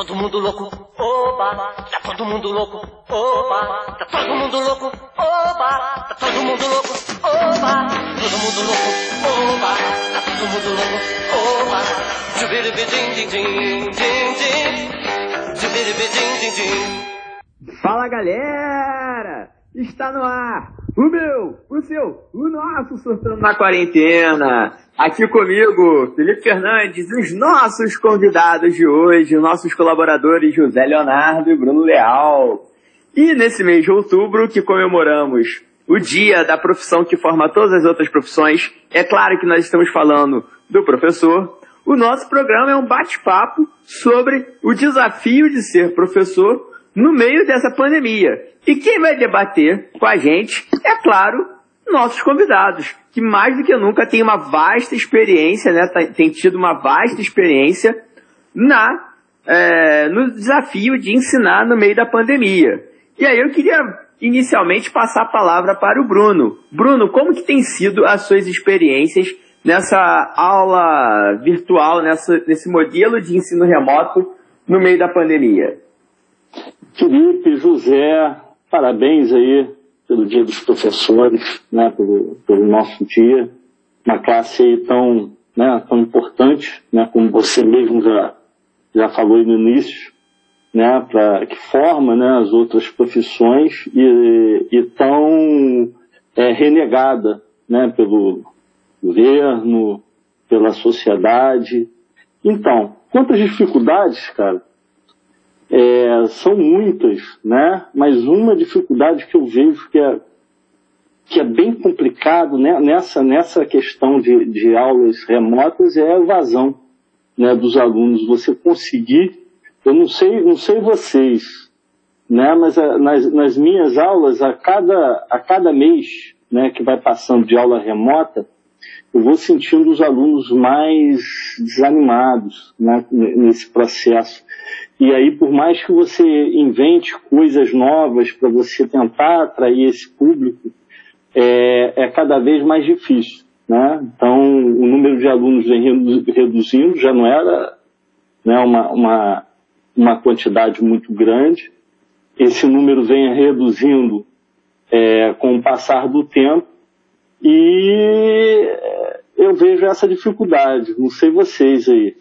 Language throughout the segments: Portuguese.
todo mundo louco, oba, tá todo mundo louco, oba, tá todo mundo louco, oba, tá todo mundo louco, oba, todo mundo louco, oba, tá todo mundo louco, oba. Fala galera! Está no ar o meu, o seu, o nosso Surtando na Quarentena. Aqui comigo, Felipe Fernandes, os nossos convidados de hoje, nossos colaboradores José Leonardo e Bruno Leal. E nesse mês de outubro que comemoramos o dia da profissão que forma todas as outras profissões, é claro que nós estamos falando do professor. O nosso programa é um bate-papo sobre o desafio de ser professor no meio dessa pandemia. E quem vai debater com a gente, é claro, nossos convidados, que mais do que nunca tem uma vasta experiência, né, tem tido uma vasta experiência na, é, no desafio de ensinar no meio da pandemia. E aí eu queria inicialmente passar a palavra para o Bruno. Bruno, como que tem sido as suas experiências nessa aula virtual, nessa, nesse modelo de ensino remoto no meio da pandemia? Felipe, José, parabéns aí pelo Dia dos Professores, né, pelo, pelo nosso dia, uma classe aí tão, né, tão importante, né, como você mesmo já, já falou aí no início, né, pra, que forma né, as outras profissões e, e tão é, renegada né, pelo governo, pela sociedade. Então, quantas dificuldades, cara, é, são muitas, né? Mas uma dificuldade que eu vejo que é, que é bem complicado né? nessa, nessa questão de, de aulas remotas é a evasão né, dos alunos. Você conseguir, eu não sei, não sei vocês, né? Mas a, nas, nas minhas aulas, a cada, a cada mês né, que vai passando de aula remota, eu vou sentindo os alunos mais desanimados né, nesse processo. E aí, por mais que você invente coisas novas para você tentar atrair esse público, é, é, cada vez mais difícil. Né? Então, o número de alunos vem reduzindo, já não era né, uma, uma, uma quantidade muito grande. Esse número vem reduzindo é, com o passar do tempo e eu vejo essa dificuldade. Não sei vocês aí.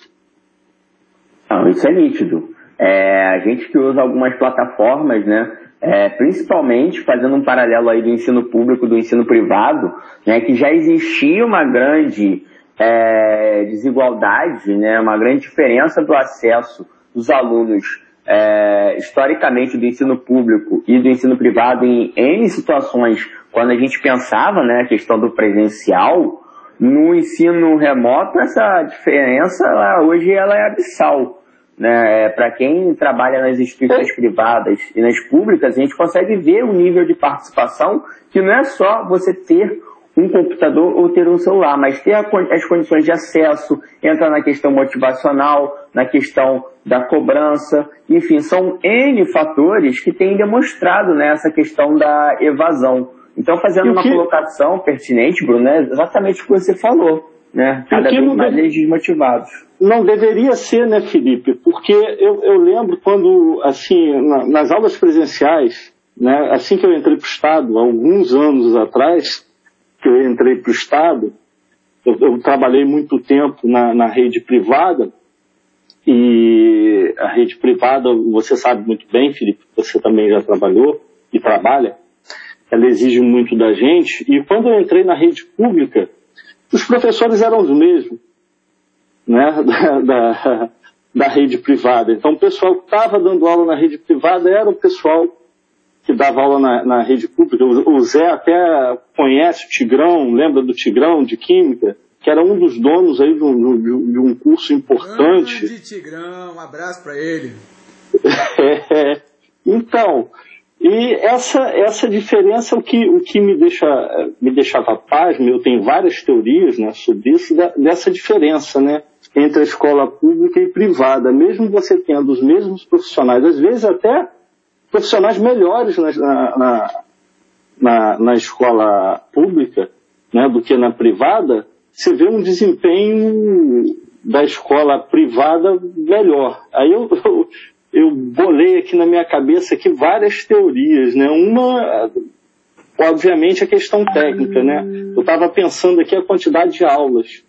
Não, isso é nítido. É, a gente que usa algumas plataformas, né, é, principalmente fazendo um paralelo aí do ensino público do ensino privado, né, que já existia uma grande é, desigualdade, né, uma grande diferença do acesso dos alunos é, historicamente do ensino público e do ensino privado em N situações, quando a gente pensava né, a questão do presencial, no ensino remoto essa diferença ela, hoje ela é abissal. Né? É, Para quem trabalha nas instituições privadas e nas públicas, a gente consegue ver o nível de participação que não é só você ter um computador ou ter um celular, mas ter as condições de acesso, entra na questão motivacional, na questão da cobrança, enfim, são N fatores que têm demonstrado né, essa questão da evasão. Então, fazendo uma colocação pertinente, Bruno, é exatamente o que você falou, né? Cada vez mais deve... desmotivados. Não deveria ser, né, Felipe? Porque eu, eu lembro quando, assim, na, nas aulas presenciais, né, assim que eu entrei para o Estado, alguns anos atrás, que eu entrei para o Estado, eu, eu, trabalhei muito tempo na, na rede privada, e a rede privada, você sabe muito bem, Felipe, você também já trabalhou e trabalha, ela exige muito da gente, e quando eu entrei na rede pública, os professores eram os mesmos né, da, da, da rede privada. Então, o pessoal que estava dando aula na rede privada era o pessoal que dava aula na, na rede pública. O, o, Zé até conhece o Tigrão, lembra do Tigrão de Química? Que era um dos donos aí de um, de, um curso importante. Grande Tigrão, um abraço para ele. é, então, e essa, essa diferença o que, o que me, deixa, me deixava pasmo, eu tenho várias teorias né, sobre isso, da, dessa diferença, né? entre a escola pública e privada, mesmo você tendo os mesmos profissionais, às vezes até profissionais melhores na, na, na, na escola pública né, do que na privada, você vê um desempenho da escola privada, melhor. Aí eu, eu, eu bolei aqui na minha cabeça aqui várias teorias, né? Uma, obviamente, a questão técnica, né? Eu estava pensando aqui a quantidade de aulas.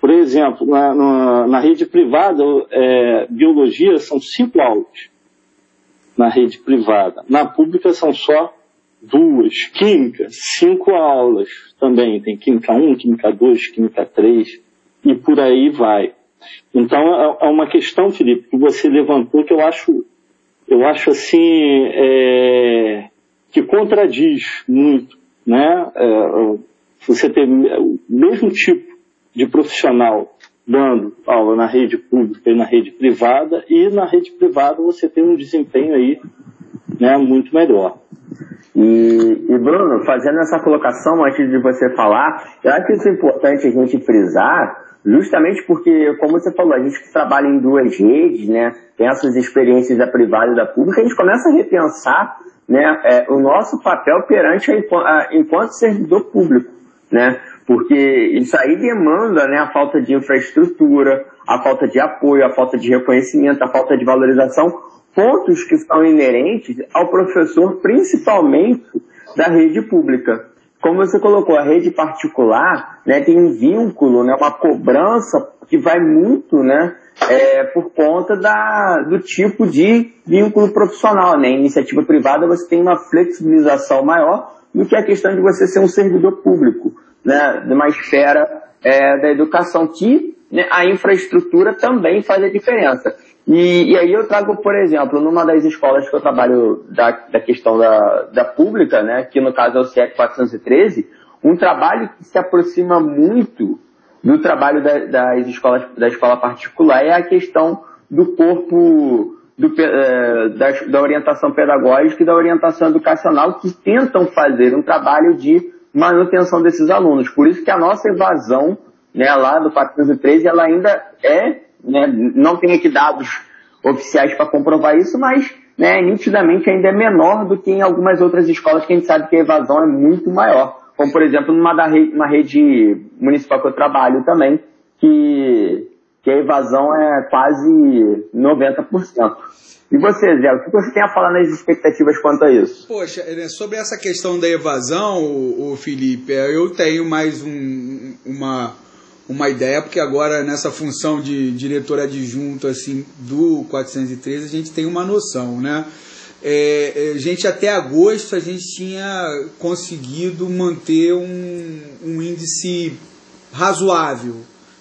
Por exemplo, na, na, na rede privada, é, biologia são cinco aulas na rede privada. Na pública são só duas. Química, cinco aulas também. Tem Química 1, Química 2, Química 3 e por aí vai. Então é, é uma questão, Felipe, que você levantou que eu acho, eu acho assim, é, que contradiz muito, né? É, você ter o mesmo tipo de profissional dando aula na rede pública e na rede privada, e na rede privada você tem um desempenho aí né, muito melhor. E, e, Bruno, fazendo essa colocação antes de você falar, eu acho isso importante a gente frisar, justamente porque, como você falou, a gente que trabalha em duas redes, né, tem essas experiências da privada e da pública, a gente começa a repensar né, é, o nosso papel perante a, a, enquanto servidor público, né? Porque isso aí demanda né, a falta de infraestrutura, a falta de apoio, a falta de reconhecimento, a falta de valorização, pontos que são inerentes ao professor, principalmente da rede pública. Como você colocou, a rede particular né, tem um vínculo, né, uma cobrança que vai muito né, é, por conta da, do tipo de vínculo profissional. Né? Em iniciativa privada você tem uma flexibilização maior do que a questão de você ser um servidor público, né, de uma esfera é, da educação, que né, a infraestrutura também faz a diferença. E, e, aí eu trago, por exemplo, numa das escolas que eu trabalho da, da questão da, da pública, né, que no caso é o CIEC 413, um trabalho que se aproxima muito do trabalho da, das escolas, da escola particular é a questão do corpo do, é, da, da orientação pedagógica e da orientação educacional que tentam fazer um trabalho de manutenção desses alunos. Por isso que a nossa evasão né, lá do 413 ela ainda é né, não tem aqui dados oficiais para comprovar isso, mas né, nitidamente ainda é menor do que em algumas outras escolas que a gente sabe que a evasão é muito maior. Como, por exemplo, numa da rede, uma rede municipal que eu trabalho também, que, que a evasão é quase 90%. E você, Zé, o que você tem a falar nas expectativas quanto a isso? Poxa, sobre essa questão da evasão, o, Felipe, eu tenho mais um, uma, uma ideia, porque agora nessa função de diretor adjunto assim do 413 a gente tem uma noção, né? É, a é, gente até agosto a gente tinha conseguido manter um, um índice razoável,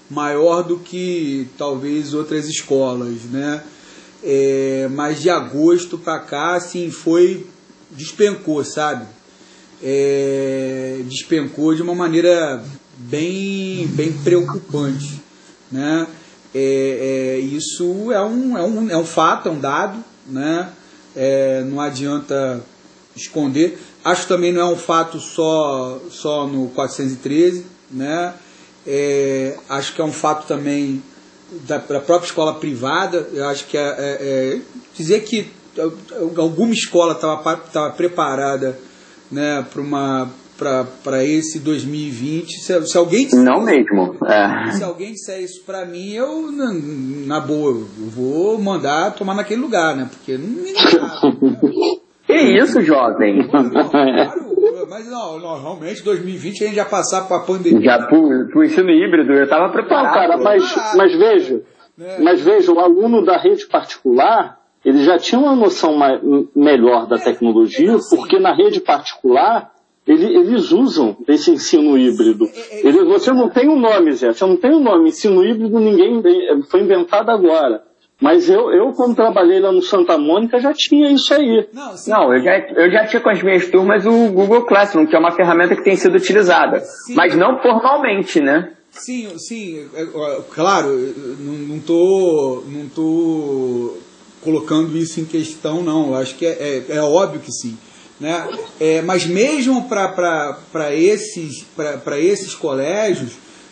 maior do que talvez outras escolas, né? É, mas de agosto para cá, assim, foi despencou, sabe? É, despencou de uma maneira bem, bem preocupante. Né? É, é, isso é um, é, um, é um fato, é um dado, né? É, não adianta esconder. Acho também não é um fato só, só no 413, né? É, acho que é um fato também da, da própria escola privada. Eu acho que é, é, é dizer que alguma escola estava preparada né, para uma para esse 2020. Se, se alguém disser, Não mesmo. É. Se alguém disser isso para mim, eu, na, boa, eu vou mandar tomar naquele lugar, né? Porque não me Que isso, jovem? Claro, mas não, não, realmente 2020 a gente já passar para a pandemia. Já pro ensino híbrido, eu estava preparado. Cara, mas, mas veja, né? mas veja, o aluno da rede particular, ele já tinha uma noção mais, melhor da é, tecnologia, assim, porque na rede particular eles usam esse ensino híbrido. É, é, Ele, você não tem um nome, Zé. Você não tem um nome. Ensino híbrido ninguém foi inventado agora. Mas eu, eu, como trabalhei lá no Santa Mônica, já tinha isso aí. Não, não eu, já, eu já tinha com as minhas turmas o Google Classroom, que é uma ferramenta que tem sido utilizada. Sim. Mas não formalmente, né? Sim, sim. Claro, não estou não tô colocando isso em questão, não. Eu acho que é, é, é óbvio que sim. Né? É, mas mesmo para esses, esses colégios,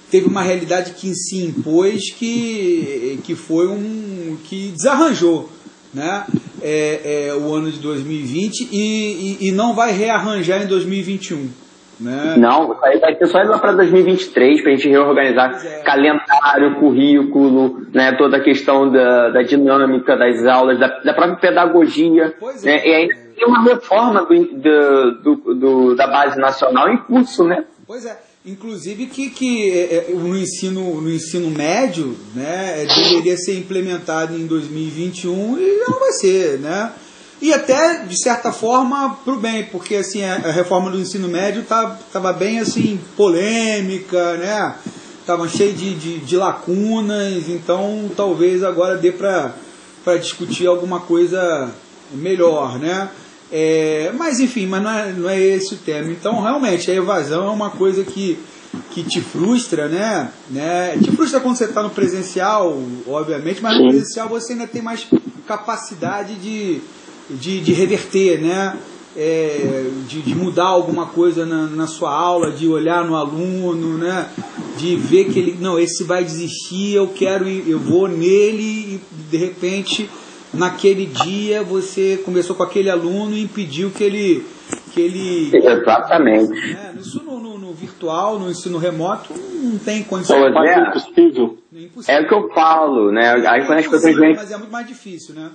teve uma realidade que se impôs que, que foi um. que desarranjou né? É, é, o ano de 2020 e, e, e, não vai rearranjar em 2021. Né? Não, vai ser só lá para 2023, para a gente reorganizar é. calendário, currículo, né, toda a questão da, da dinâmica das aulas, da, da própria pedagogia. Pois né, é. Ainda tem uma reforma do, do, do, da base nacional em curso, né? Pois é. Inclusive que, que é, é, no, ensino, no ensino médio né, deveria ser implementado em 2021 e não vai ser, né? E até, de certa forma, para o bem, porque assim, a reforma do ensino médio estava tá, bem assim, polêmica, né? Estava cheio de, de, de, lacunas, então talvez agora dê para discutir alguma coisa melhor, né? É, mas enfim, mas não é, não é esse o tema. Então, realmente, a evasão é uma coisa que, que te frustra, né? né? Te frustra quando você está no presencial, obviamente, mas no presencial você ainda tem mais capacidade de de, de reverter, né? É, de, de, mudar alguma coisa na, na, sua aula, de olhar no aluno, né? de ver que ele, não, esse vai desistir, eu quero ir, eu vou nele e de repente naquele dia você conversou com aquele aluno e impediu que ele que ele exatamente né? isso no, no, no, virtual no ensino remoto não tem condição é, é, impossível. é o que eu falo né aí quando as pessoas vêm mas é muito mais difícil né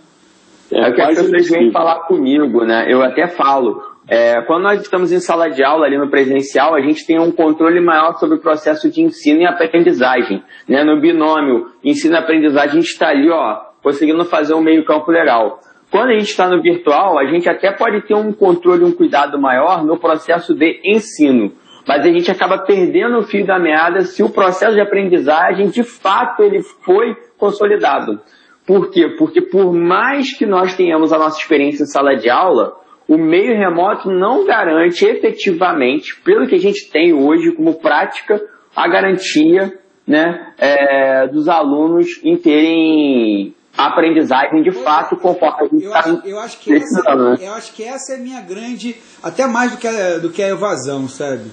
é, o que as pessoas vêm falar comigo, né? Eu até falo. É, quando nós estamos em sala de aula ali no presencial, a gente tem um controle maior sobre o processo de ensino e aprendizagem. Né? No binômio ensino e aprendizagem, a gente está ali, ó, conseguindo fazer um meio campo legal. Quando a gente está no virtual, a gente até pode ter um controle, um cuidado maior no processo de ensino. Mas a gente acaba perdendo o fio da meada se o processo de aprendizagem, de fato, ele foi consolidado. Por quê? Porque por mais que nós tenhamos a nossa experiência em sala de aula, o meio remoto não garante efetivamente, pelo que a gente tem hoje como prática, a garantia né, é, dos alunos em terem aprendizagem de fato conforme a gente está eu, acho que essa, né? eu acho que essa é a minha grande, até mais do que a, do que a evasão, sabe?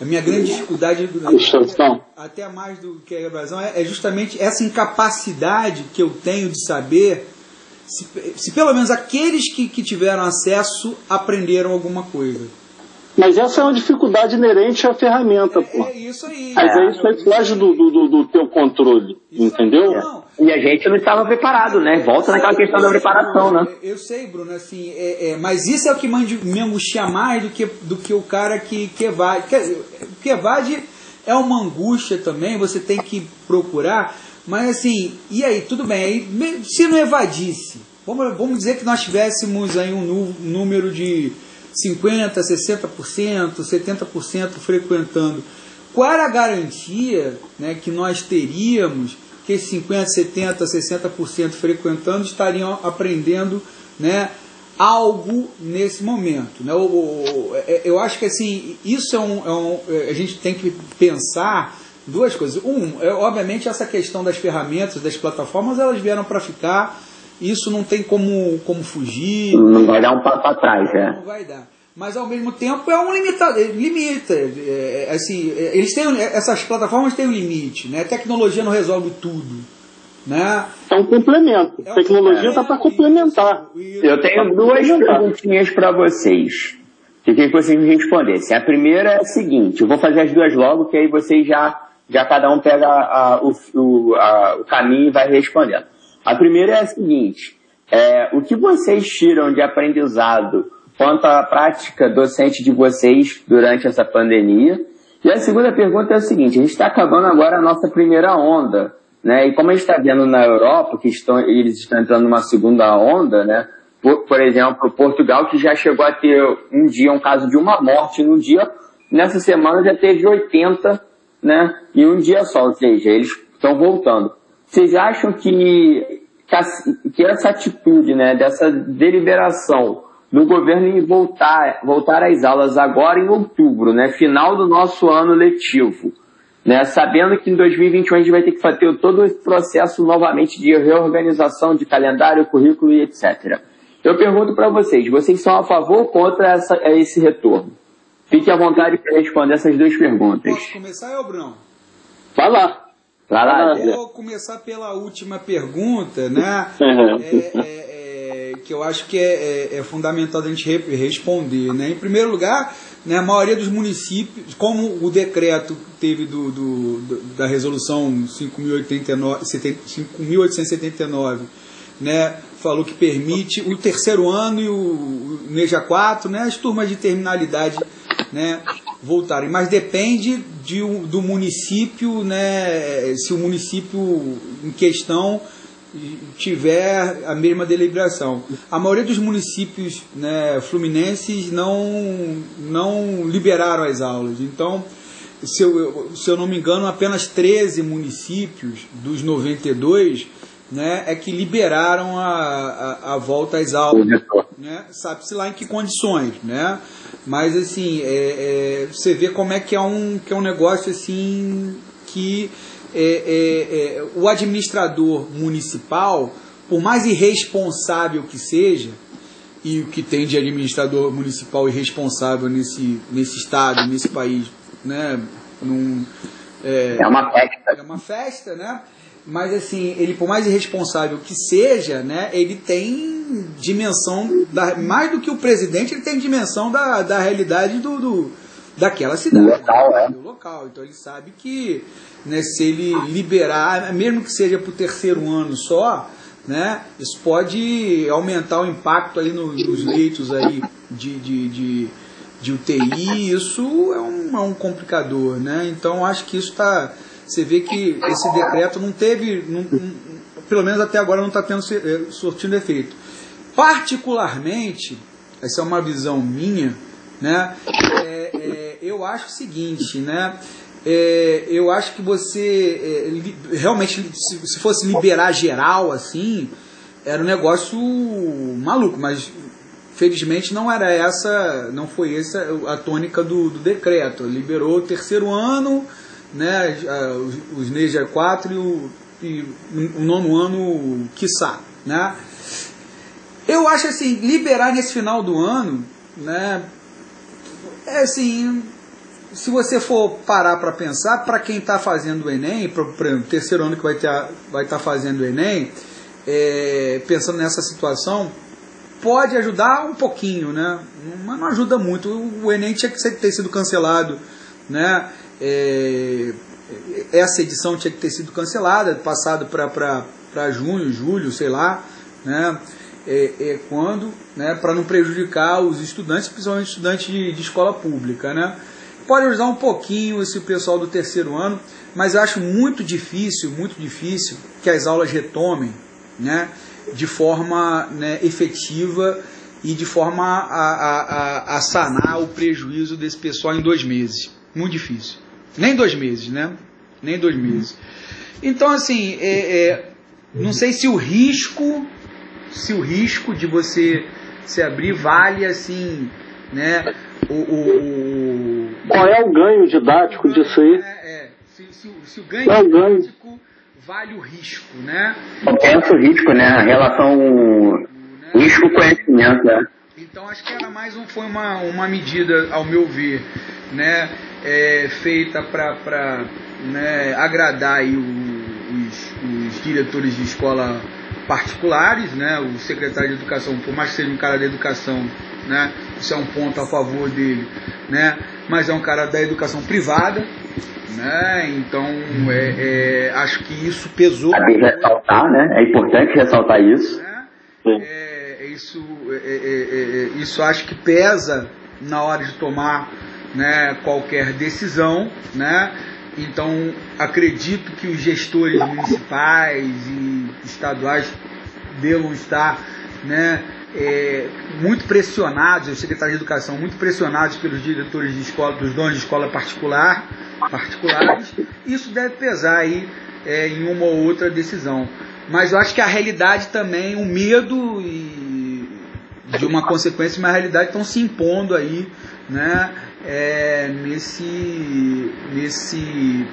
A minha grande dificuldade, até mais do que a evasão, é, é justamente essa incapacidade que eu tenho de saber se, se pelo menos aqueles que, que tiveram acesso aprenderam alguma coisa. Mas essa é uma dificuldade inerente à ferramenta, é, pô. É isso aí. Mas é, isso aí foge do, do, do, teu controle, isso entendeu? Não. E a gente não estava preparado, né? Volta naquela questão da preparação, né? Eu sei, Bruno, assim, é, é, mas isso é o que me angustia mais do que, do que o cara que, que evade. Que evade é uma angústia também, você tem que procurar, mas assim, e aí, tudo bem, aí, se não evadisse, vamos, vamos dizer que nós tivéssemos aí um número de 50%, 60%, 70% frequentando. Qual era a garantia né, que nós teríamos que 50%, 70%, 60% frequentando estariam aprendendo né, algo nesse momento? Né? É, eu acho que assim, isso é um, é um, é, a gente tem que pensar duas coisas. Um, é, obviamente essa questão das ferramentas, das plataformas, elas vieram para ficar isso não tem como, como fugir. Não vai dar um passo atrás, é. Não vai dar. Mas ao mesmo tempo é um limitado, limita. É, é, assim, é, eles têm, essas plataformas têm um limite, né? A tecnologia não resolve tudo. Né? É um complemento. É um a tecnologia está para complementar. Isso. Eu tenho duas perguntinhas para vocês. Que queria que vocês me respondessem. A primeira é a seguinte: eu vou fazer as duas logo, que aí vocês já, já cada um pega a, o, o, a, o caminho e vai respondendo. A primeira é a seguinte: é, o que vocês tiram de aprendizado quanto à prática docente de vocês durante essa pandemia? E a segunda pergunta é a seguinte: a gente está acabando agora a nossa primeira onda, né? E como a gente está vendo na Europa que estão, eles estão entrando numa segunda onda, né? Por, por exemplo, Portugal que já chegou a ter um dia um caso de uma morte no dia, nessa semana já teve 80, né? E um dia só, ou seja, eles estão voltando. Vocês acham que, que essa atitude, né, dessa deliberação do governo em voltar, voltar às aulas agora em outubro, né, final do nosso ano letivo, né, sabendo que em 2021 a gente vai ter que fazer todo esse processo novamente de reorganização de calendário, currículo e etc. Eu pergunto para vocês, vocês são a favor ou contra essa, esse retorno? Fique à vontade para responder essas duas perguntas. Posso começar, eu, Bruno? Vai lá. Vai lá. Eu vou começar pela última pergunta, né? É, é, que eu acho que é, é, é fundamental a gente re, responder. Né? Em primeiro lugar, né, a maioria dos municípios, como o decreto teve do, do, do da resolução 5.879, né, falou que permite o terceiro ano e o, o NEJA 4, né, as turmas de terminalidade né, voltarem. Mas depende de, do município, né, se o município em questão tiver a mesma deliberação. A maioria dos municípios né, fluminenses não, não liberaram as aulas. Então, se eu, se eu não me engano, apenas 13 municípios dos 92 né, é que liberaram a, a, a volta às aulas. Né? Sabe-se lá em que condições. Né? Mas assim, é, é, você vê como é que é um, que é um negócio assim que é, é, é, o administrador municipal, por mais irresponsável que seja, e o que tem de administrador municipal irresponsável nesse, nesse estado, nesse país, né? Num, é, é uma festa. É uma festa, né? Mas assim, ele por mais irresponsável que seja, né? Ele tem dimensão, da, mais do que o presidente, ele tem dimensão da, da realidade do, do daquela cidade. Do local, é. Do local. Então ele sabe que né, se ele liberar, mesmo que seja para o terceiro ano só, né, isso pode aumentar o impacto aí no, nos leitos aí de, de, de, de UTI, isso é um, é um complicador, né? Então acho que isso está. Você vê que esse decreto não teve, não, pelo menos até agora não está tendo eh, sortindo efeito. Particularmente, essa é uma visão minha, né? É, é, eu acho o seguinte, né? É, eu acho que você é, realmente se, se, fosse liberar geral assim era um negócio maluco mas felizmente não era essa não foi essa a tônica do, do decreto liberou o terceiro ano né os, os NEJA 4 e o, e o nono ano quiçá né eu acho assim liberar nesse final do ano né é assim se você for parar para pensar, para quem está fazendo o Enem, para o terceiro ano que vai estar vai tá fazendo o Enem, é, pensando nessa situação, pode ajudar um pouquinho, né? mas não ajuda muito. O Enem tinha que ter sido cancelado, né? É, essa edição tinha que ter sido cancelada, passado para junho, julho, sei lá, né? É, é quando, né? Para não prejudicar os estudantes, principalmente estudantes de, de escola pública, né? Pode ajudar um pouquinho esse pessoal do terceiro ano, mas acho muito difícil, muito difícil que as aulas retomem né, de forma né, efetiva e de forma a, a, a, sanar o prejuízo desse pessoal em dois meses. Muito difícil. Nem dois meses, né? Nem dois meses. Então, assim, é, é, não sei se o risco, se o risco de você se abrir vale assim, né? O, o, o... Qual é o ganho didático disso aí? É, é. Se, se, se, o ganho é didático vale o risco, né? Compensa o risco, né? A relação né? risco-conhecimento, né? Então acho que era mais um, foi uma, uma medida, ao meu ver, né, é, feita para né, agradar aí o, os, os diretores de escola particulares, né, o secretário de educação, por mais que seja um cara da educação, né? Isso é um ponto a favor dele, né? Mas é um cara da educação privada, né? Então é, é, acho que isso pesou. Sabe ressaltar, né? É importante ressaltar isso. Né? É, isso, é, é, é, isso acho que pesa na hora de tomar né, qualquer decisão, né? Então acredito que os gestores municipais e estaduais devam estar, né? é, muito pressionados, os secretários de educação muito pressionados pelos diretores de escola, dos donos de escola particular, particulares, isso deve pesar aí é, em uma ou outra decisão. Mas eu acho que a realidade também, o medo e de uma consequência, uma realidade estão se impondo aí, né, é, nesse, nesse,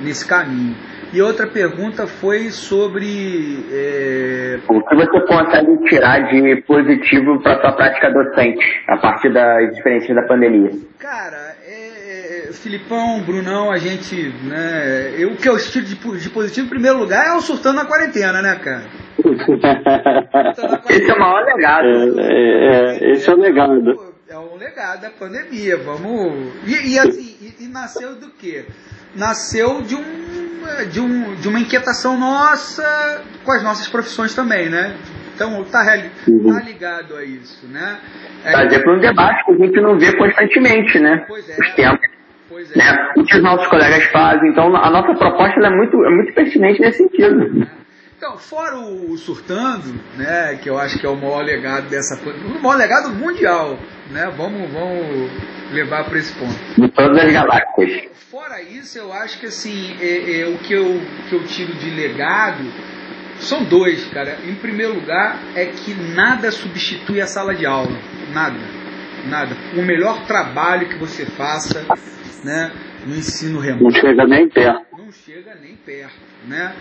nesse caminho. E outra pergunta foi sobre. É... O que você consegue tirar de positivo para sua prática docente a partir das experiências da pandemia? Cara, é, é, Filipão, Brunão, a gente. Né, eu, o que eu tiro de, de positivo, em primeiro lugar, é o surtando na quarentena, né, cara? esse é o maior legado. É, é, é, esse é o legado. É um legado da pandemia. Vamos. E, e assim, e, e nasceu do quê? Nasceu de um de, um, de uma inquietação nossa com as nossas profissões também, né? Então tá, tá ligado a isso, né? É, Trazer para um debate que a gente não vê constantemente, né? Pois é. Os tempos. Pois é. Né? O que os nossos colegas fazem. Então a nossa proposta é, muito, é muito pertinente nesse sentido. Então, fora o Surtando, né, que eu acho que é o maior legado dessa o maior legado mundial, né? Vamos, vamos levar para esse ponto. De todas as galáxias. Fora isso, eu acho que assim, é, é, o que eu, que eu tiro de legado são dois, cara. Em primeiro lugar, é que nada substitui a sala de aula. Nada. Nada. O melhor trabalho que você faça né, no ensino remoto. Não chega nem perto. Não chega nem perto. Né?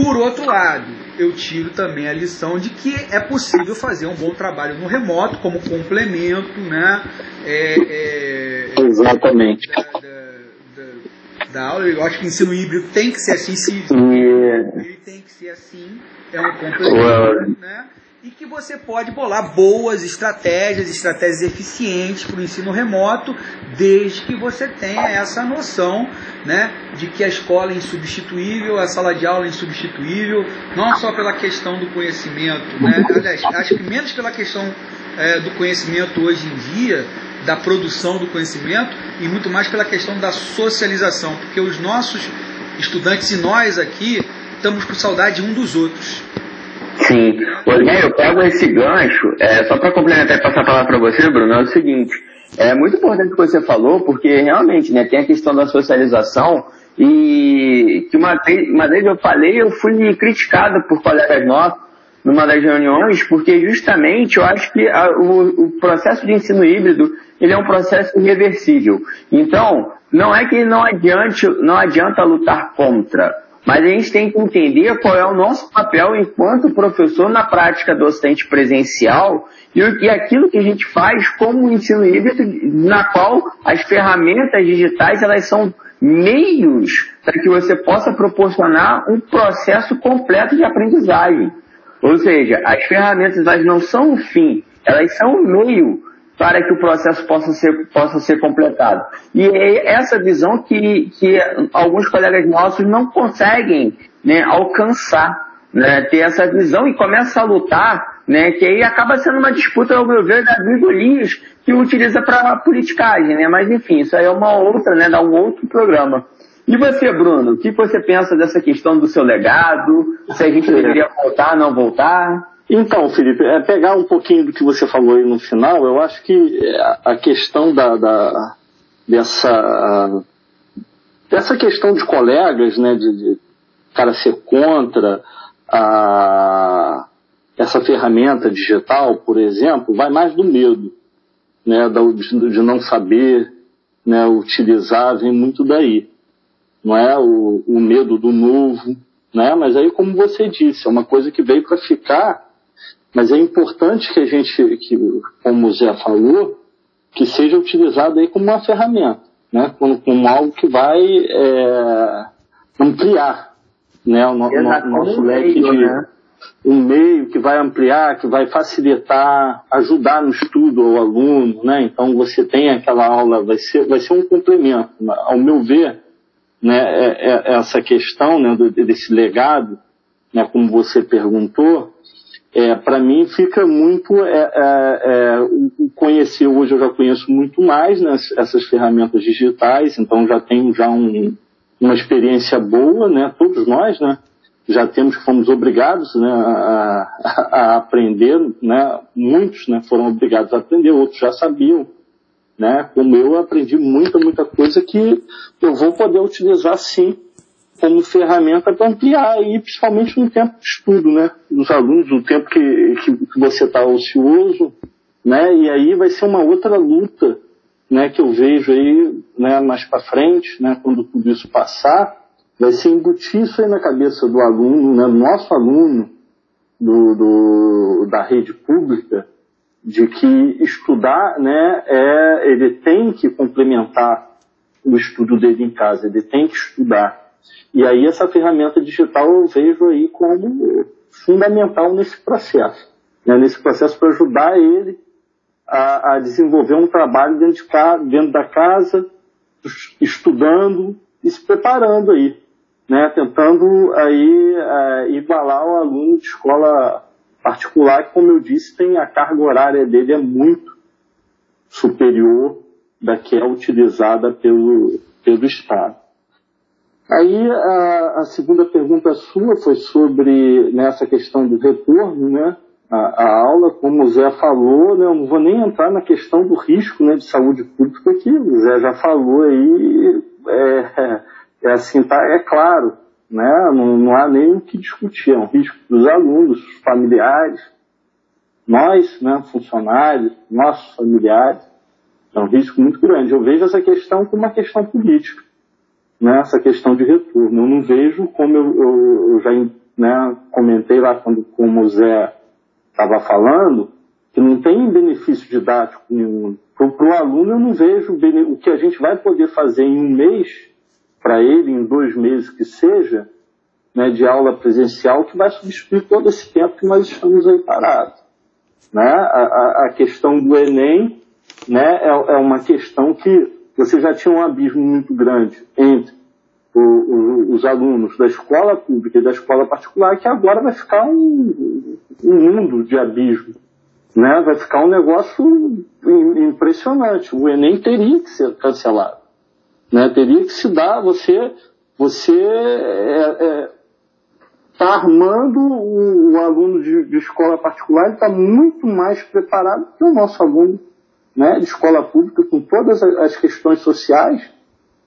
Por outro lado, eu tiro também a lição de que é possível fazer um bom trabalho no remoto como complemento, né? É, é, Exatamente. Da, da, da aula. Eu acho que o ensino híbrido tem que ser assim, se ele tem que ser assim, é um complemento, né? E que você pode bolar boas estratégias, estratégias eficientes para o ensino remoto, desde que você tenha essa noção né, de que a escola é insubstituível, a sala de aula é insubstituível, não só pela questão do conhecimento, né? aliás, acho que menos pela questão é, do conhecimento hoje em dia, da produção do conhecimento e muito mais pela questão da socialização, porque os nossos estudantes e nós aqui estamos com saudade um dos outros. Sim. Olha, eu pego esse gancho, é, só para complementar e passar a palavra para você, Bruno, é o seguinte, é muito importante o que você falou, porque realmente né, tem a questão da socialização e que uma vez, uma vez eu falei, eu fui criticado por colegas nossos, numa das reuniões, porque justamente eu acho que a, o, o, processo de ensino híbrido ele é um processo irreversível. Então, não é que não, adiante, não adianta lutar contra, mas a gente tem que entender qual é o nosso papel enquanto professor na prática docente presencial e, e aquilo que a gente faz como ensino híbrido, na qual as ferramentas digitais elas são meios para que você possa proporcionar um processo completo de aprendizagem. Ou seja, as ferramentas elas não são o fim, elas são o meio para que o processo possa ser, possa ser completado. E é essa visão que, que alguns colegas nossos não conseguem né, alcançar, né, ter essa visão e começa a lutar, né, que aí acaba sendo uma disputa, ao meu ver, das bigolias que utiliza para politicagem, né, mas enfim, isso aí é uma outra, né, dá um outro programa. E você, Bruno, o que você pensa dessa questão do seu legado? Se a gente deveria voltar, não voltar? Então, Felipe, é pegar um pouquinho do que você falou aí no final, eu acho que a questão da, da dessa dessa questão de colegas, né, de, de cara ser contra a, essa ferramenta digital, por exemplo, vai mais do medo, né, de, de não saber, né, utilizar, vem muito daí não é o, o medo do novo, né? Mas aí, como você disse, é uma coisa que veio para ficar, mas é importante que a gente, que, como o Zé falou, que seja utilizado aí como uma ferramenta, né? Como, como algo que vai é, ampliar, né? O, no, no, nosso leque de né? um meio que vai ampliar, que vai facilitar, ajudar no estudo ao aluno, né? Então você tem aquela aula, vai ser, vai ser um complemento. Ao meu ver, né, é, é, essa questão né, desse legado, né, como você perguntou, é, para mim fica muito é, é, é, o conhecer hoje eu já conheço muito mais né, essas ferramentas digitais, então já tenho já um, uma experiência boa, né, todos nós, né, já temos fomos obrigados né, a, a, aprender, né, muitos né, foram obrigados a aprender, outros já sabiam, né? Como eu aprendi muita, muita coisa que eu vou poder utilizar sim como ferramenta para ampliar aí, principalmente no tempo de estudo, né? Dos alunos, no tempo que, que, você está ocioso, né? E aí vai ser uma outra luta, né? Que eu vejo aí, né? Mais para frente, né? Quando tudo isso passar, vai ser embutir isso aí na cabeça do aluno, né? Nosso aluno do, do da rede pública, de que estudar, né, é, ele tem que complementar o estudo dele em casa, ele tem que estudar. E aí essa ferramenta digital eu vejo aí como fundamental nesse processo, né, nesse processo para ajudar ele a, a, desenvolver um trabalho dentro, de, dentro da casa, estudando e se preparando aí, né, tentando aí é, igualar o aluno de escola particular, que como eu disse, tem a carga horária dele é muito superior da que é utilizada pelo, pelo Estado. Aí a, a, segunda pergunta sua foi sobre nessa né, questão do retorno, né? A, a, aula, como o Zé falou, né, eu não vou nem entrar na questão do risco né, de saúde pública aqui, o Zé já falou aí, é, é assim, tá, é claro, né, não, não há nem o que discutir, é um risco dos alunos, familiares, nós, né, funcionários, nossos familiares, é um risco muito grande. Eu vejo essa questão como uma questão política, né, essa questão de retorno. Eu não vejo, como eu, eu, eu já né, comentei lá quando o Zé estava falando, que não tem benefício didático nenhum. Para o aluno, eu não vejo o que a gente vai poder fazer em um mês, para ele, em dois meses que seja, né, de aula presencial, que vai substituir todo esse tempo que nós estamos aí parados. Né? A, a, questão do Enem né, é, é, uma questão que você já tinha um abismo muito grande entre o, o, os alunos da escola pública e da escola particular, que agora vai ficar um, um mundo de abismo. Né? Vai ficar um negócio impressionante. O Enem teria que ser cancelado. Né? Teria que se dar, você, você é, é, está armando o, o aluno de, de, escola particular, ele está muito mais preparado que o nosso aluno né, de escola pública, com todas as questões sociais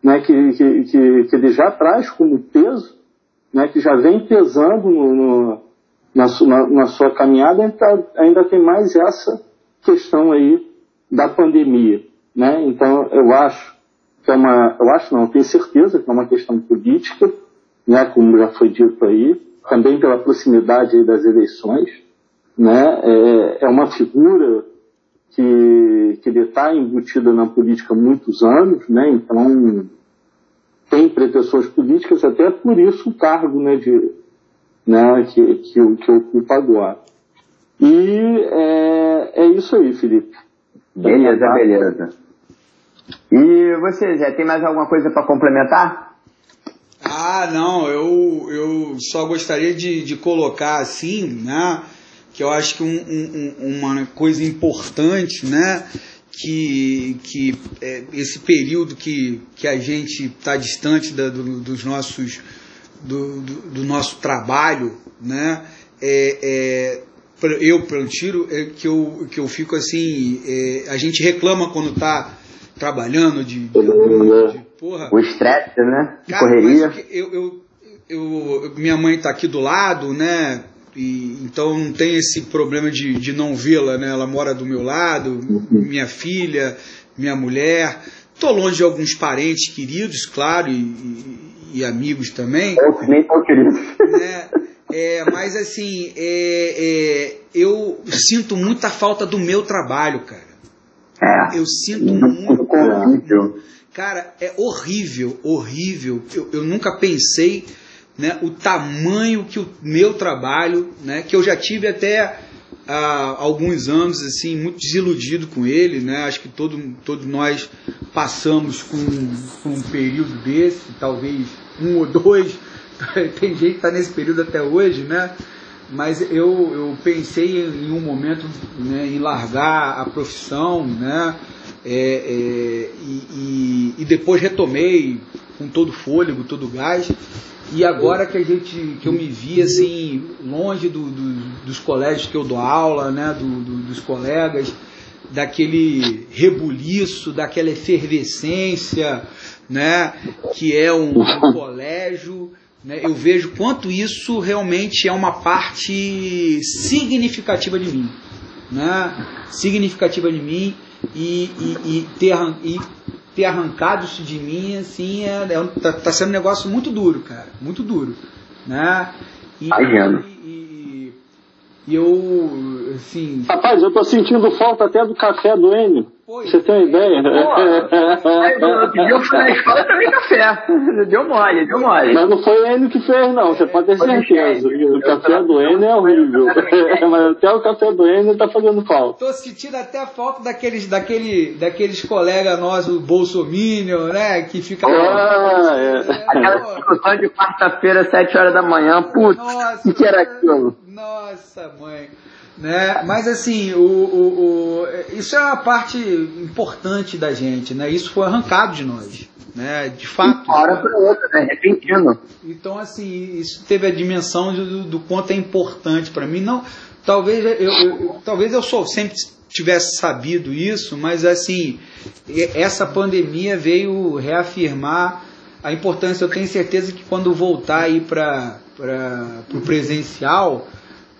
né, que, que, que, ele já traz como peso, né, que já vem pesando no, no, na, na, na, sua caminhada, ainda, ainda tem mais essa questão aí da pandemia. Né? Então, eu acho que é uma, eu acho não, tenho certeza que é uma questão política, né, como já foi dito aí, também pela proximidade das eleições, né? É, é uma figura que, ele está embutida na política há muitos anos, né? Então tem pretensões políticas, até por isso o cargo, né, de, né, que, que, que ocupa agora. E é, é isso aí, Felipe. Beleza, beleza. E você, Zé, tem mais alguma coisa para complementar? Ah, não, eu, eu só gostaria de, de colocar assim, né? Que eu acho que um, um, uma coisa importante, né? Que, que é, esse período que, que a gente está distante da, do, dos nossos, do, do, do, nosso trabalho, né? É, é, eu, Plantiro, é que eu, que eu fico assim, é, a gente reclama quando está trabalhando de, de, de Porra. O estresse, né? Cara, correria. Eu, eu, eu, minha mãe está aqui do lado, né? E, então não tem esse problema de, de não vê-la, né? Ela mora do meu lado, uhum. minha filha, minha mulher. Estou longe de alguns parentes queridos, claro, e, e, e amigos também. Ou nem tão queridos. Né? É, mas assim, é, é, eu sinto muita falta do meu trabalho, cara. É. Eu sinto muito. muito Cara, é horrível, horrível. Eu, eu nunca pensei né, o tamanho que o meu trabalho, né, que eu já tive até há alguns anos assim muito desiludido com ele, né? Acho que todo, todos nós passamos com, com um período desse, talvez um ou dois. Tem gente que está nesse período até hoje, né? Mas eu, eu pensei em, em um momento né, em largar a profissão, né? É, é, e, e, e, depois retomei com todo fôlego, todo gás. E agora que a gente, que eu me vi assim longe do, do, dos colégios que eu dou aula, né, do, dos colegas, daquele rebuliço, daquela efervescência, né, que é um, um colégio. Né, eu vejo quanto isso realmente é uma parte significativa de mim, né, significativa de mim e, e, e ter, e ter arrancado isso de mim, assim, é, é, tá, tá sendo um negócio muito duro, cara. Muito duro. Né? E, e, e, eu, assim. Rapaz, eu tô sentindo falta até do café do Enio. Você tem uma ideia? Pô, eu fui na escola também café. Deu mole, deu mole. Mas não foi o Enio que fez, não. Você pode ter certeza. O café do Enio é horrível. Mas até o café do Enio tá fazendo falta. Tô sentindo até a falta daqueles, daquele, daqueles colegas nossos, Bolsominion, né? Que fica. Ah, é. Aquela discussão de quarta-feira, sete horas da manhã. Putz, o que era aquilo? Nossa, mãe. Né? Mas assim, o, o, o, isso é a parte importante da gente, né? Isso foi arrancado de nós, né? De fato. Uma hora para outra, né? Repentino. Então, assim, isso teve a dimensão do, do quanto é importante para mim. Não, talvez eu, eu, talvez eu sou, sempre tivesse sabido isso, mas assim, essa pandemia veio reafirmar a importância. Eu tenho certeza que quando voltar aí para o presencial,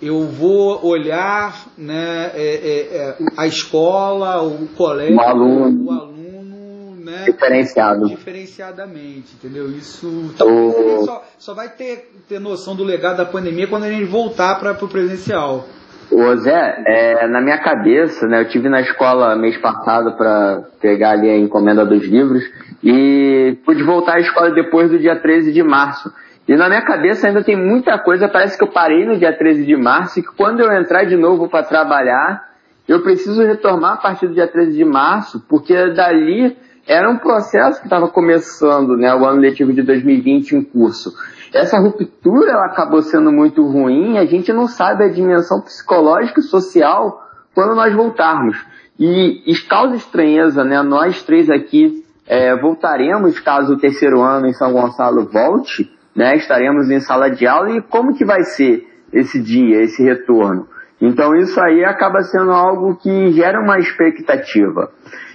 eu vou olhar né, é, é, a escola, o colégio, o aluno, o aluno né, diferenciado. diferenciadamente, entendeu? Isso o... só, só, vai ter, ter noção do legado da pandemia quando a gente voltar para o presencial. Ô Zé, é, na minha cabeça, né, eu tive na escola mês passado para pegar ali a encomenda dos livros e pude voltar à escola depois do dia 13 de março. E na minha cabeça ainda tem muita coisa, parece que eu parei no dia 13 de março e que quando eu entrar de novo para trabalhar, eu preciso retomar a partir do dia 13 de março, porque dali era um processo que estava começando, né, o ano letivo de 2020 em curso. Essa ruptura ela acabou sendo muito ruim, a gente não sabe a dimensão psicológica e social quando nós voltarmos. E, e causa estranheza, né, nós três aqui é, voltaremos caso o terceiro ano em São Gonçalo volte, né? Estaremos em sala de aula e como que vai ser esse dia, esse retorno? Então isso aí acaba sendo algo que gera uma expectativa.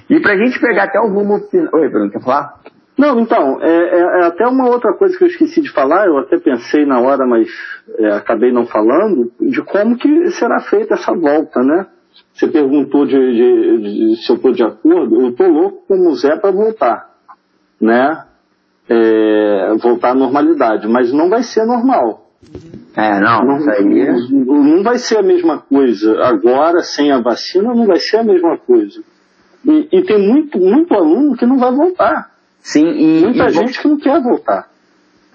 E para a gente pegar até o rumo final. Oi, Bruno, quer falar? Não, então, é, é, é, até uma outra coisa que eu esqueci de falar, eu até pensei na hora, mas é, acabei não falando, de como que será feita essa volta, né? Você perguntou de, de, de se eu estou de acordo, eu estou louco como o Zé para voltar, né? É, voltar à normalidade, mas não vai ser normal. É, não, não, isso aí... É- não vai ser a mesma coisa. Agora, sem a vacina, não vai ser a mesma coisa. E, e tem muito, muito aluno que não vai voltar. Sim, e. Muita e gente vou... que não quer voltar.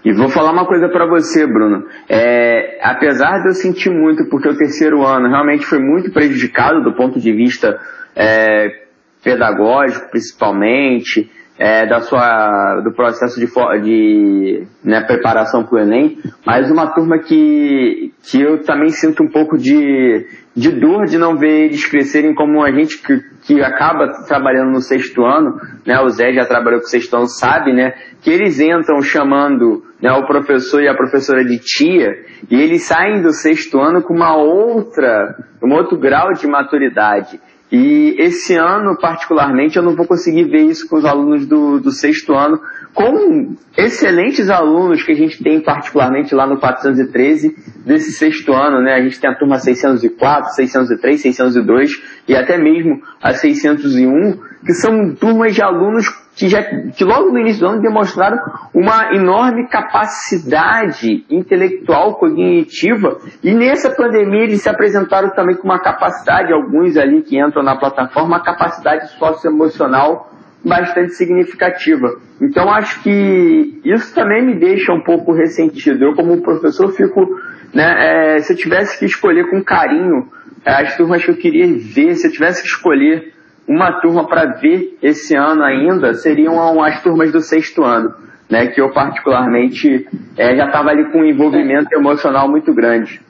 E vou falar uma coisa para você, Bruno. É, apesar de eu sentir muito, porque o terceiro ano realmente foi muito prejudicado do ponto de vista é, pedagógico, principalmente, é, da sua, do processo de, de né, preparação para o Enem, mas uma turma que, que eu também sinto um pouco de, de dor de não ver eles crescerem como a gente que, que acaba trabalhando no sexto ano, né, o Zé já trabalhou com o sexto ano, sabe, né, que eles entram chamando né, o professor e a professora de tia, e eles saem do sexto ano com uma outra, um outro grau de maturidade. E esse ano, particularmente, eu não vou conseguir ver isso com os alunos do, do sexto ano, com excelentes alunos que a gente tem, particularmente lá no 413, desse sexto ano, né? A gente tem a turma 604, 603, 602 e até mesmo a 601, que são turmas de alunos que, já, que logo no início do ano demonstraram uma enorme capacidade intelectual, cognitiva, e nessa pandemia eles se apresentaram também com uma capacidade, alguns ali que entram na plataforma, uma capacidade socioemocional bastante significativa. Então acho que isso também me deixa um pouco ressentido. Eu como professor fico, né, é, se eu tivesse que escolher com carinho é, as turmas que eu queria ver, se eu tivesse que escolher uma turma para ver esse ano ainda, seriam as turmas do sexto ano, né, que eu particularmente é, já estava ali com um envolvimento emocional muito grande.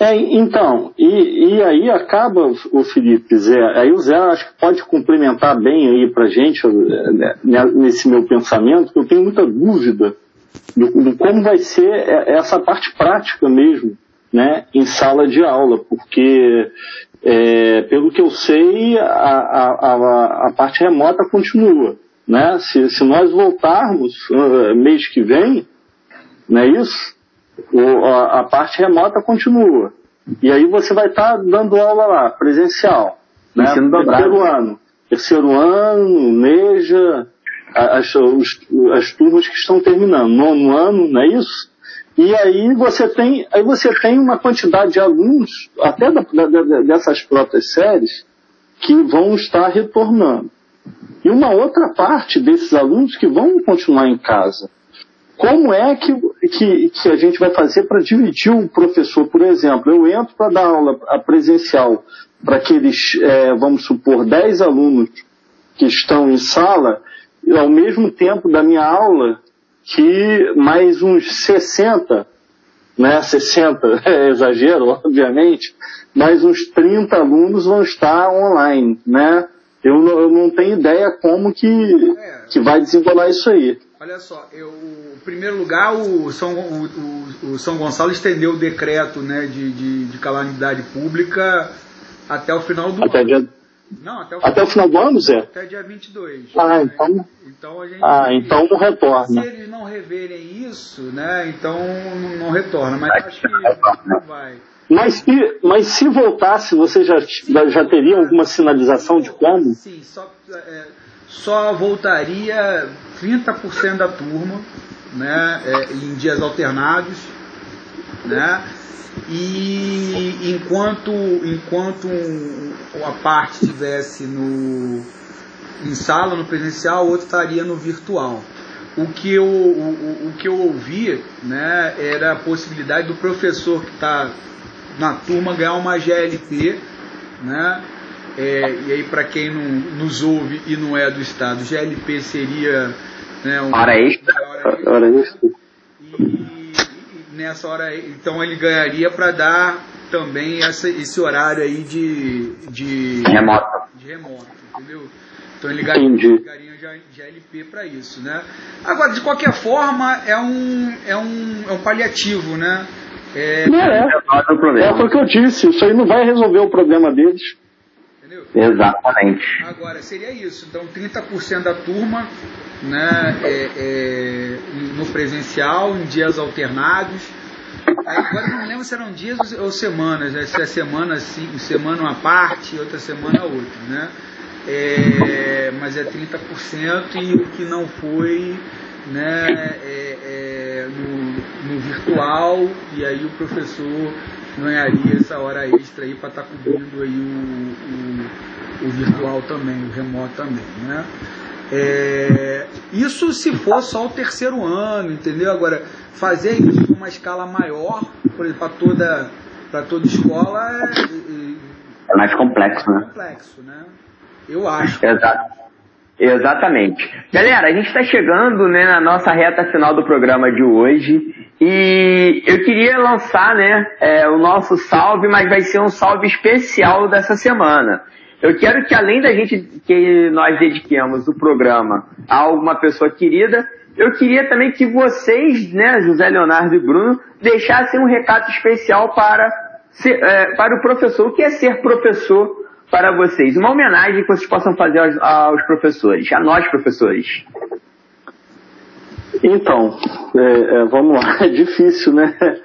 É, então, e, e aí acaba, o Felipe, Zé, aí o Zé acho que pode complementar bem aí pra gente né, né, nesse meu pensamento, que eu tenho muita dúvida do, do, como vai ser essa parte prática mesmo, né, em sala de aula, porque é, pelo que eu sei, a, a, a, a, parte remota continua, né, se, se nós voltarmos uh, mês que vem, não é isso? O, a, a, parte remota continua. E aí você vai estar tá dando aula lá, presencial. Né? Terceiro ano. Terceiro ano, Neja, as, os, as turmas que estão terminando. Nono ano, não é isso? E aí você tem, aí você tem uma quantidade de alunos, até da, da, dessas próprias séries, que vão estar retornando. E uma outra parte desses alunos que vão continuar em casa. Como é que, que, que a gente vai fazer para dividir o professor? Por exemplo, eu entro para dar aula presencial para aqueles, é, vamos supor, 10 alunos que estão em sala, ao mesmo tempo da minha aula, que mais uns 60, né, 60 é exagero, obviamente, mais uns 30 alunos vão estar online, né? Eu, eu não tenho ideia como que, é. que vai desenrolar isso aí. Olha só, eu, em primeiro lugar, o São, o, o, o São Gonçalo estendeu o decreto né, de, de, de, calamidade pública até o final do até ano. Dia... Não, até o, até o final do ano, Zé? Até dia 22. Ah, né? então. Então, a gente, ah, então não retorna. Se eles não reverem isso, né, então não, não retorna. Mas acho que não vai. Mas se, mas se voltasse, você já, já teria alguma sinalização de quando? Sim, só, é, só voltaria 30% da turma né, é, em dias alternados. Né, e enquanto, enquanto a parte estivesse no, em sala, no presencial, o outro estaria no virtual. O que eu, o, o que eu ouvi né, era a possibilidade do professor que está na turma ganhar uma GLP, né? É, e aí para quem não nos ouve e não é do estado, GLP seria né, uma hora extra. Hora extra. E, nessa hora, então ele ganharia para dar também essa, esse horário aí de, de remoto. De remoto, entendeu? Então ele ganharia, ganharia GLP para isso, né? Agora, de qualquer forma, é um, é um, é um paliativo, né? É, não é. É, é o que eu disse, isso aí não vai resolver o problema deles. Exatamente. Agora, seria isso. Então, 30% da turma né, é, é, no presencial, em dias alternados. Agora não lembro se eram dias ou semanas, né? se é semana, assim, semana uma parte, outra semana outra. Né? É, mas é 30% e o que não foi né, é, é, no, no, virtual e aí o professor ganharia essa hora extra aí para estar tá cobrindo aí o, o, o, virtual também, o remoto também, né? É, isso se for só o terceiro ano, entendeu? Agora, fazer isso numa escala maior, por exemplo, para toda, para toda escola é, é, mais complexo, né? complexo, né? Eu acho. Exato. Exatamente. Galera, a gente está chegando né, na nossa reta final do programa de hoje e eu queria lançar né, é, o nosso salve, mas vai ser um salve especial dessa semana. Eu quero que além da gente que nós dediquemos o programa a alguma pessoa querida, eu queria também que vocês, né, José Leonardo e Bruno, deixassem um recado especial para, ser, é, para o professor. O que é ser professor para vocês? Uma homenagem que vocês possam fazer aos, aos professores, a nós professores. Então, é, é, vamos lá, é difícil, né?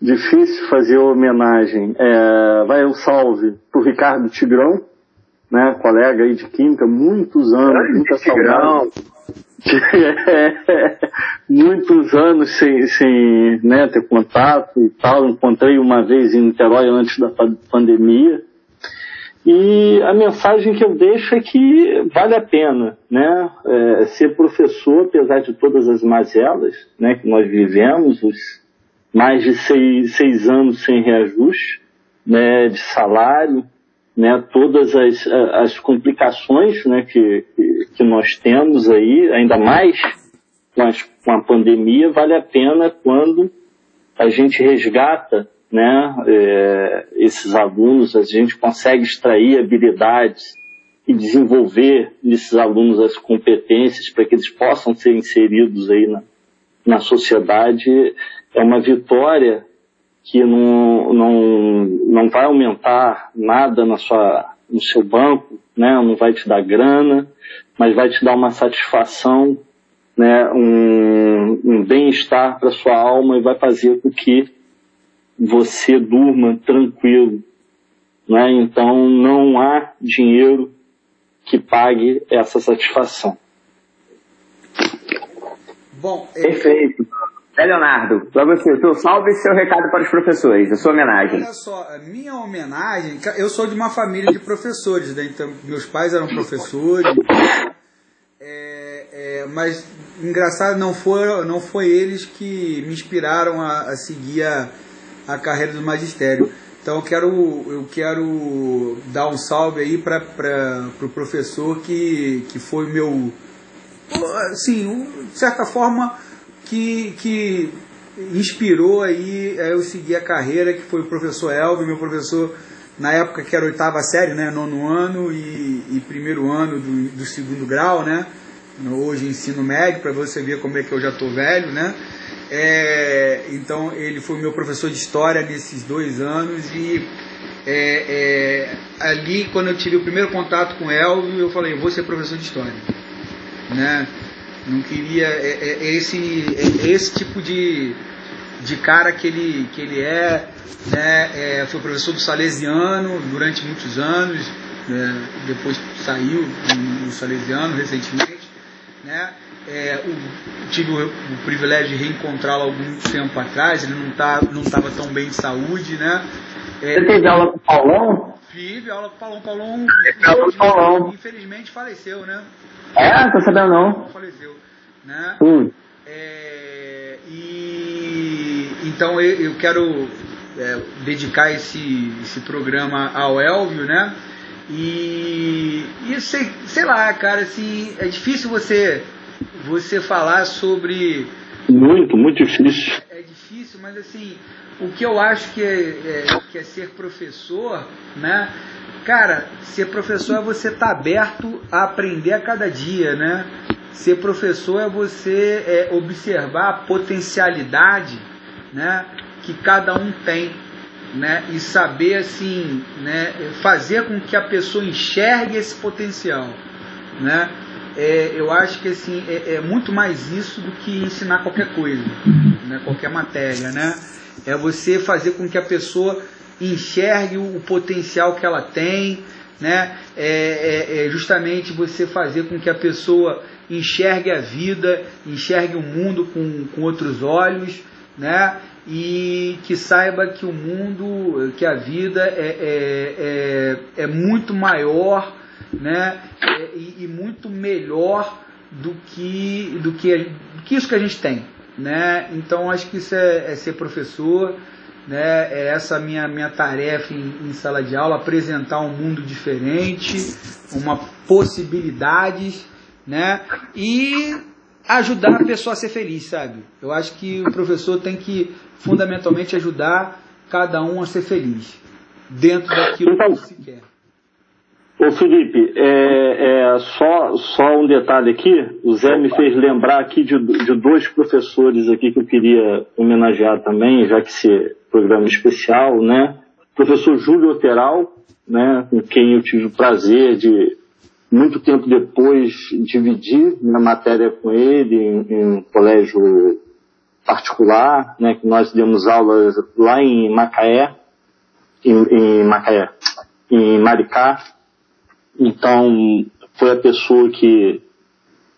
Difícil fazer homenagem. É, vai um salve para o Ricardo Tigrão, né, colega aí de química, muitos anos, muita saudade. É, muitos anos sem, sem né, ter contato e tal. Encontrei uma vez em Niterói antes da pandemia. E a mensagem que eu deixo é que vale a pena, né? É, ser professor, apesar de todas as mazelas, né, que nós vivemos, os mais de seis, seis anos sem reajuste, né, de salário, né, todas as, as complicações, né, que, que nós temos aí, ainda mais com, as, com a pandemia, vale a pena quando a gente resgata né, é, esses alunos, a gente consegue extrair habilidades e desenvolver nesses alunos as competências para que eles possam ser inseridos aí na, na sociedade, é uma vitória que não, não, não vai aumentar nada na sua, no seu banco, né, não vai te dar grana, mas vai te dar uma satisfação, né, um, um bem-estar para sua alma e vai fazer com que você durma tranquilo. Né? Então não há dinheiro que pague essa satisfação. Bom, é... perfeito. É, Leonardo, para você, teu salve e seu recado para os professores, a sua homenagem. Olha só, a minha homenagem, eu sou de uma família de professores, né? Então, meus pais eram professores. É, é, mas engraçado não foi não foi eles que me inspiraram a, a seguir a, a carreira do magistério. Então eu quero, eu quero dar um salve aí para o pro professor que, que foi meu, assim, de certa forma, que, que inspirou aí eu seguir a carreira, que foi o professor Elvio, meu professor na época que era oitava série, né, nono ano e, e primeiro ano do, do segundo grau, né, hoje ensino médio, para você ver como é que eu já estou velho, né, é, então ele foi meu professor de história nesses dois anos e é, é, ali quando eu tive o primeiro contato com Elvio, eu falei, eu vou ser professor de história. Né? Não queria. É, é, é esse, esse tipo de, de cara que ele, que ele é. Né? Foi professor do Salesiano durante muitos anos, né? depois saiu do Salesiano recentemente. Né? É, o, tive o, o, privilégio de reencontrá-lo algum tempo atrás, ele não tá, não estava tão bem de saúde, né? É, Você teve aula com o Paulão? Tive aula com o Paulão. Paulão, infelizmente, Paulão. infelizmente faleceu, né? É, tô sabendo não. Faleceu, né? Hum. É, e então eu, eu quero é, dedicar esse, esse programa ao Elvio, né? E, e sei, sei lá, cara, assim, é difícil você você falar sobre. Muito, muito difícil. É, é difícil, mas assim, o que eu acho que é, é, que é ser professor, né? Cara, ser professor é você estar tá aberto a aprender a cada dia, né? Ser professor é você é, observar a potencialidade, né? Que cada um tem, né? E saber assim, né? Fazer com que a pessoa enxergue esse potencial, né? é, eu acho que assim, é, é, muito mais isso do que ensinar qualquer coisa, né, qualquer matéria. Né? É você fazer com que a pessoa enxergue o, o potencial que ela tem, né? É, é, é, justamente você fazer com que a pessoa enxergue a vida, enxergue o mundo com, com outros olhos, né? E que saiba que o mundo, que a vida é, é, é, é muito maior né? E, e, muito melhor do que, do, que, do que isso que a gente tem. Né? Então acho que isso é, é ser professor, né? é essa minha, minha tarefa em, em, sala de aula, apresentar um mundo diferente, uma possibilidades, né? e ajudar a pessoa a ser feliz, sabe? Eu acho que o professor tem que fundamentalmente ajudar cada um a ser feliz, dentro daquilo então, que se quer. Ô Felipe, é, é, só, só um detalhe aqui, o Zé me fez lembrar aqui de, de dois professores aqui que eu queria homenagear também, já que esse programa especial, né? Professor Júlio Oteral, né, com quem eu tive o prazer de, muito tempo depois, dividir minha matéria com ele em, em um colégio particular, né, que nós demos aulas lá em Macaé, em, em Macaé, em Maricá, então, foi a pessoa que,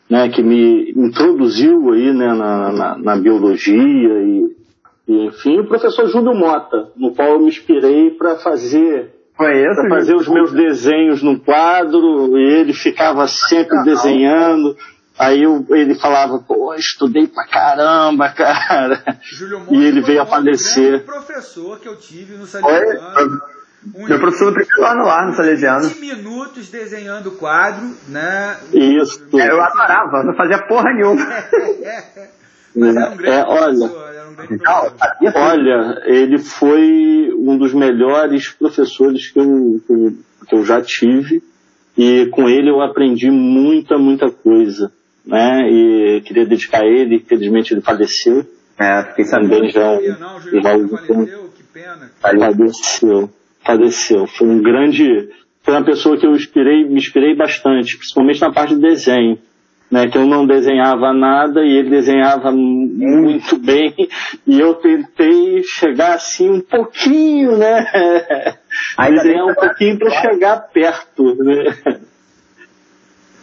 né, que me introduziu aí, né, na, na, na biologia e, e, enfim, o professor Júlio Mota, no qual eu me inspirei para fazer para fazer os meus desenhos no quadro, e ele ficava sempre desenhando. Aí eu, ele falava, pô, estudei pra caramba, cara. e ele veio a falecer. professor que eu tive no Salesiano. Um Meu professor do primeiro ano lá no Salesiano. 20 minutos desenhando quadro, né? Isso. É, eu adorava, não fazia porra nenhuma. Mas era um grande é, olha, era um grande olha, ele foi um dos melhores professores que eu, que eu já tive e com ele eu aprendi muita, muita coisa, né? E queria dedicar a ele, infelizmente ele faleceu. É, fiquei sabendo. Também já, não, já faleceu, que pena. Faleceu faleceu. Foi um grande, foi uma pessoa que eu inspirei, me inspirei bastante, principalmente na parte de desenho. Né, que eu não desenhava nada e ele desenhava muito bem e eu tentei chegar assim um pouquinho, né? Aí desenhar um pouquinho para chegar perto, né?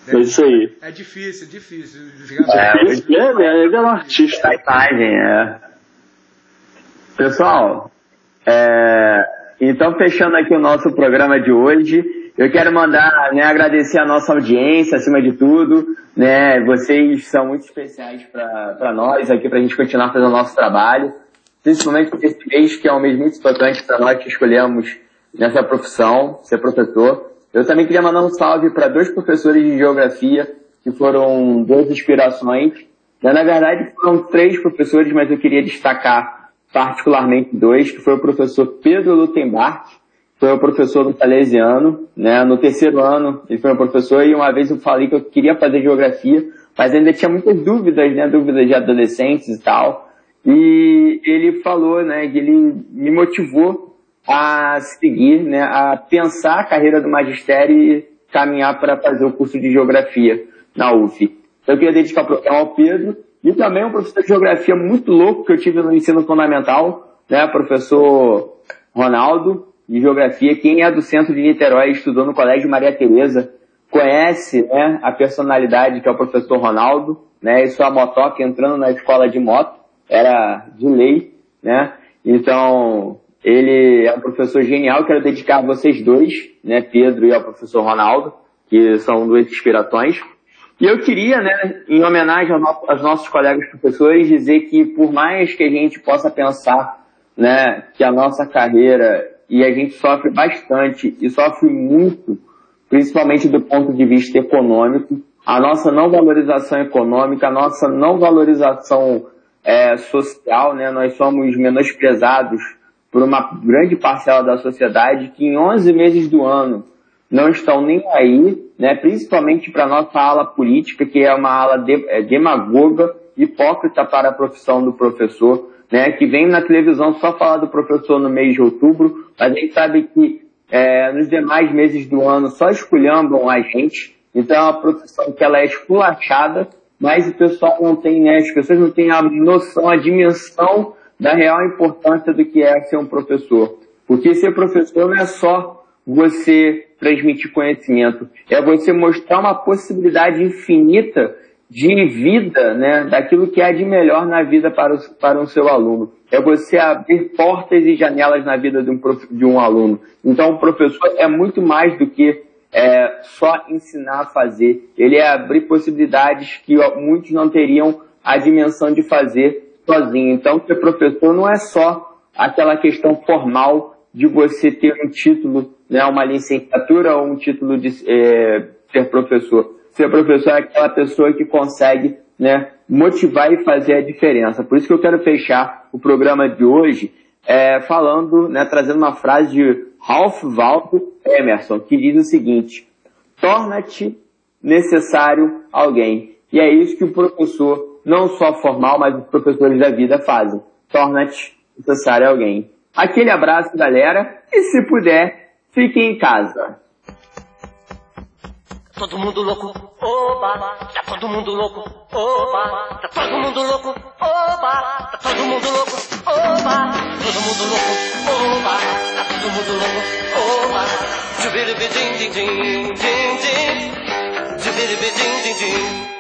É isso aí. É difícil, difícil. É, Ele é, ele é um artista. da imagem, é. Pessoal, é, então fechando aqui o nosso programa de hoje, eu quero mandar, né, agradecer a nossa audiência, acima de tudo, né, vocês são muito especiais para nós aqui, para a gente continuar fazendo o nosso trabalho, principalmente esse mês que é um mês muito importante para nós que escolhemos nessa profissão, ser professor. Eu também queria mandar um salve para dois professores de geografia que foram duas inspirações. Na verdade, foram três professores, mas eu queria destacar particularmente dois, que foi o professor Pedro Lutembark, foi o professor do Salesiano, né? No terceiro ano, ele foi meu professor e uma vez eu falei que eu queria fazer geografia, mas ainda tinha muitas dúvidas, né? Dúvidas de adolescentes e tal. E ele falou, né, que ele me motivou a seguir, né, a pensar a carreira do magistério e caminhar para fazer o curso de geografia na UF. Eu queria dedicar o programa ao Pedro e também um professor de geografia muito louco que eu tive no ensino fundamental, né, professor Ronaldo, de geografia. Quem é do centro de Niterói estudou no Colégio Maria Tereza conhece, né, a personalidade que é o professor Ronaldo, né, e sua motoca entrando na escola de moto, era de lei, né, então ele é um professor genial, quero dedicar a vocês dois, né, Pedro e ao professor Ronaldo, que são duas inspirações. E eu queria, né, em homenagem aos nossos colegas professores, dizer que por mais que a gente possa pensar, né, que a nossa carreira e a gente sofre bastante e sofre muito, principalmente do ponto de vista econômico, a nossa não valorização econômica, a nossa não valorização é, social, né, nós somos menosprezados por uma grande parcela da sociedade que em 11 meses do ano não estão nem aí, né, principalmente para a nossa ala política, que é uma ala de, é, demagoga, hipócrita para a profissão do professor, né, que vem na televisão só falar do professor no mês de outubro, mas a gente sabe que é, nos demais meses do ano só esculhambam a gente, então é uma profissão que ela é esculachada, mas o pessoal não tem, né, as pessoas não têm a noção, a dimensão da real importância do que é ser um professor. Porque ser professor não é só você transmitir conhecimento, é você mostrar uma possibilidade infinita de vida, né, daquilo que há de melhor na vida para o, para um seu aluno. É você abrir portas e janelas na vida de um, prof, de um aluno. Então, o professor é muito mais do que é, só ensinar a fazer. Ele é abrir possibilidades que muitos não teriam a dimensão de fazer sozinho. Então, ser professor não é só aquela questão formal de você ter um título, né, uma licenciatura ou um título de é, ser professor. Ser professor é aquela pessoa que consegue né, motivar e fazer a diferença. Por isso que eu quero fechar o programa de hoje é, falando, né, trazendo uma frase de Ralph Waldo Emerson, que diz o seguinte, torna-te necessário alguém. E é isso que o professor, não só formal, mas os professores da vida fazem. Torna-te necessário alguém. Aquele abraço, galera, e se puder, fique em casa. Todo mundo louco, oba, tá todo mundo louco, oba, tá todo mundo louco, oba, tá todo mundo louco, oba, todo mundo louco, oba, tá todo mundo louco, oba, jubiribidim, din, din, din, din, jubiribidim, din, din.